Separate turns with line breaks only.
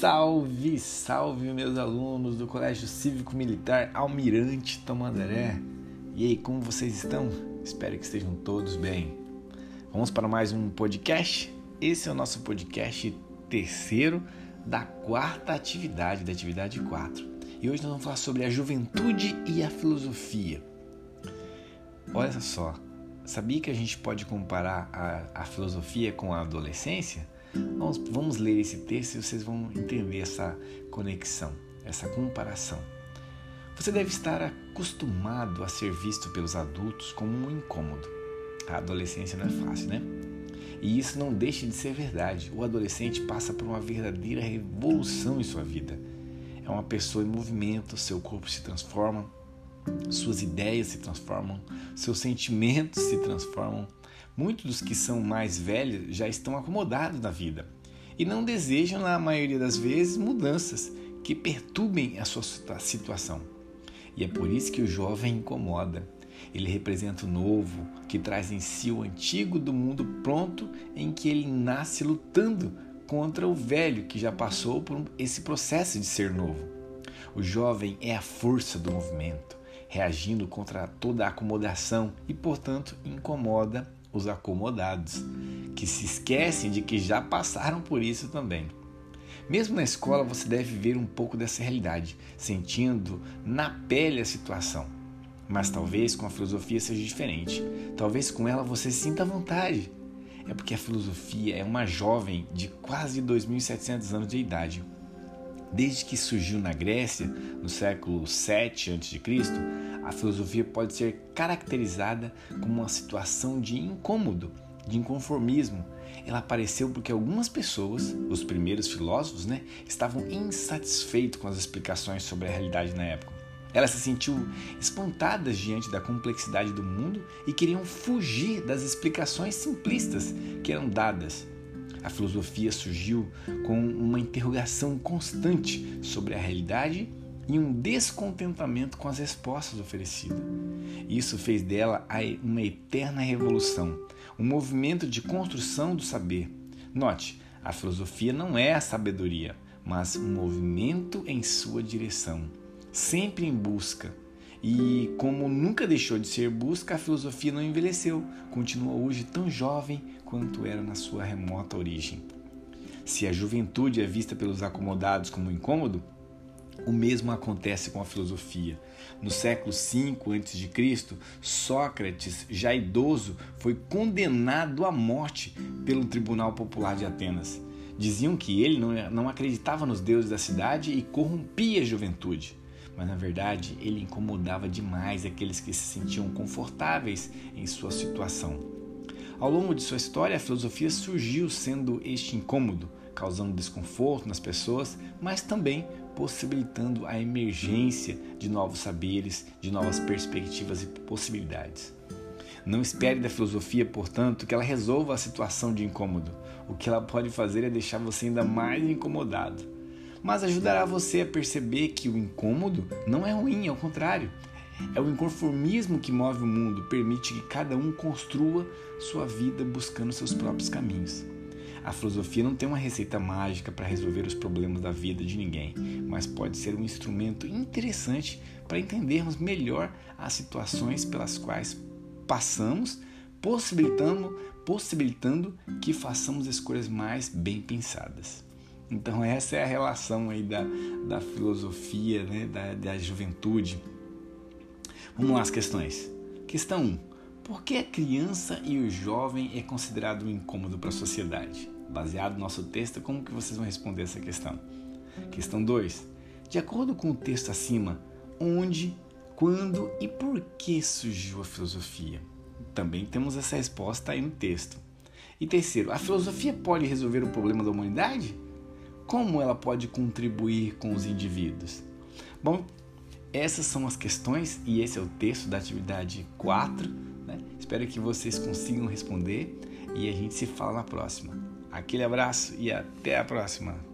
Salve, salve meus alunos do Colégio Cívico Militar Almirante Tamandaré. E aí, como vocês estão? Espero que estejam todos bem. Vamos para mais um podcast. Esse é o nosso podcast terceiro da quarta atividade, da atividade 4. E hoje nós vamos falar sobre a juventude e a filosofia. Olha só, sabia que a gente pode comparar a, a filosofia com a adolescência? Vamos, vamos ler esse texto e vocês vão entender essa conexão, essa comparação. Você deve estar acostumado a ser visto pelos adultos como um incômodo. A adolescência não é fácil, né? E isso não deixa de ser verdade. O adolescente passa por uma verdadeira revolução em sua vida. É uma pessoa em movimento, seu corpo se transforma, suas ideias se transformam, seus sentimentos se transformam, Muitos dos que são mais velhos já estão acomodados na vida e não desejam, na maioria das vezes, mudanças que perturbem a sua situação. E é por isso que o jovem incomoda. Ele representa o novo, que traz em si o antigo do mundo pronto, em que ele nasce lutando contra o velho que já passou por esse processo de ser novo. O jovem é a força do movimento, reagindo contra toda a acomodação e, portanto, incomoda os acomodados, que se esquecem de que já passaram por isso também. Mesmo na escola, você deve ver um pouco dessa realidade, sentindo na pele a situação. Mas talvez com a filosofia seja diferente. Talvez com ela você sinta vontade. É porque a filosofia é uma jovem de quase 2.700 anos de idade. Desde que surgiu na Grécia, no século 7 a.C., a filosofia pode ser caracterizada como uma situação de incômodo, de inconformismo. Ela apareceu porque algumas pessoas, os primeiros filósofos, né, estavam insatisfeitos com as explicações sobre a realidade na época. Elas se sentiam espantadas diante da complexidade do mundo e queriam fugir das explicações simplistas que eram dadas. A filosofia surgiu com uma interrogação constante sobre a realidade e um descontentamento com as respostas oferecidas. Isso fez dela uma eterna revolução, um movimento de construção do saber. Note, a filosofia não é a sabedoria, mas um movimento em sua direção, sempre em busca. E como nunca deixou de ser busca, a filosofia não envelheceu, continua hoje tão jovem quanto era na sua remota origem. Se a juventude é vista pelos acomodados como incômodo, o mesmo acontece com a filosofia. No século V a.C., Sócrates, já idoso, foi condenado à morte pelo Tribunal Popular de Atenas. Diziam que ele não acreditava nos deuses da cidade e corrompia a juventude. Mas na verdade, ele incomodava demais aqueles que se sentiam confortáveis em sua situação. Ao longo de sua história, a filosofia surgiu sendo este incômodo, causando desconforto nas pessoas, mas também possibilitando a emergência de novos saberes, de novas perspectivas e possibilidades. Não espere da filosofia, portanto, que ela resolva a situação de incômodo. O que ela pode fazer é deixar você ainda mais incomodado. Mas ajudará você a perceber que o incômodo não é ruim, ao contrário. É o inconformismo que move o mundo, permite que cada um construa sua vida buscando seus próprios caminhos. A filosofia não tem uma receita mágica para resolver os problemas da vida de ninguém, mas pode ser um instrumento interessante para entendermos melhor as situações pelas quais passamos, possibilitando, possibilitando que façamos escolhas mais bem pensadas. Então essa é a relação aí da, da filosofia, né, da, da juventude. Vamos lá as questões. Questão 1. Por que a criança e o jovem é considerado um incômodo para a sociedade? Baseado no nosso texto, como que vocês vão responder essa questão? Questão 2. De acordo com o texto acima, onde, quando e por que surgiu a filosofia? Também temos essa resposta aí no texto. E terceiro, a filosofia pode resolver o problema da humanidade? Como ela pode contribuir com os indivíduos? Bom, essas são as questões e esse é o texto da atividade 4 né? Espero que vocês consigam responder e a gente se fala na próxima. Aquele abraço e até a próxima!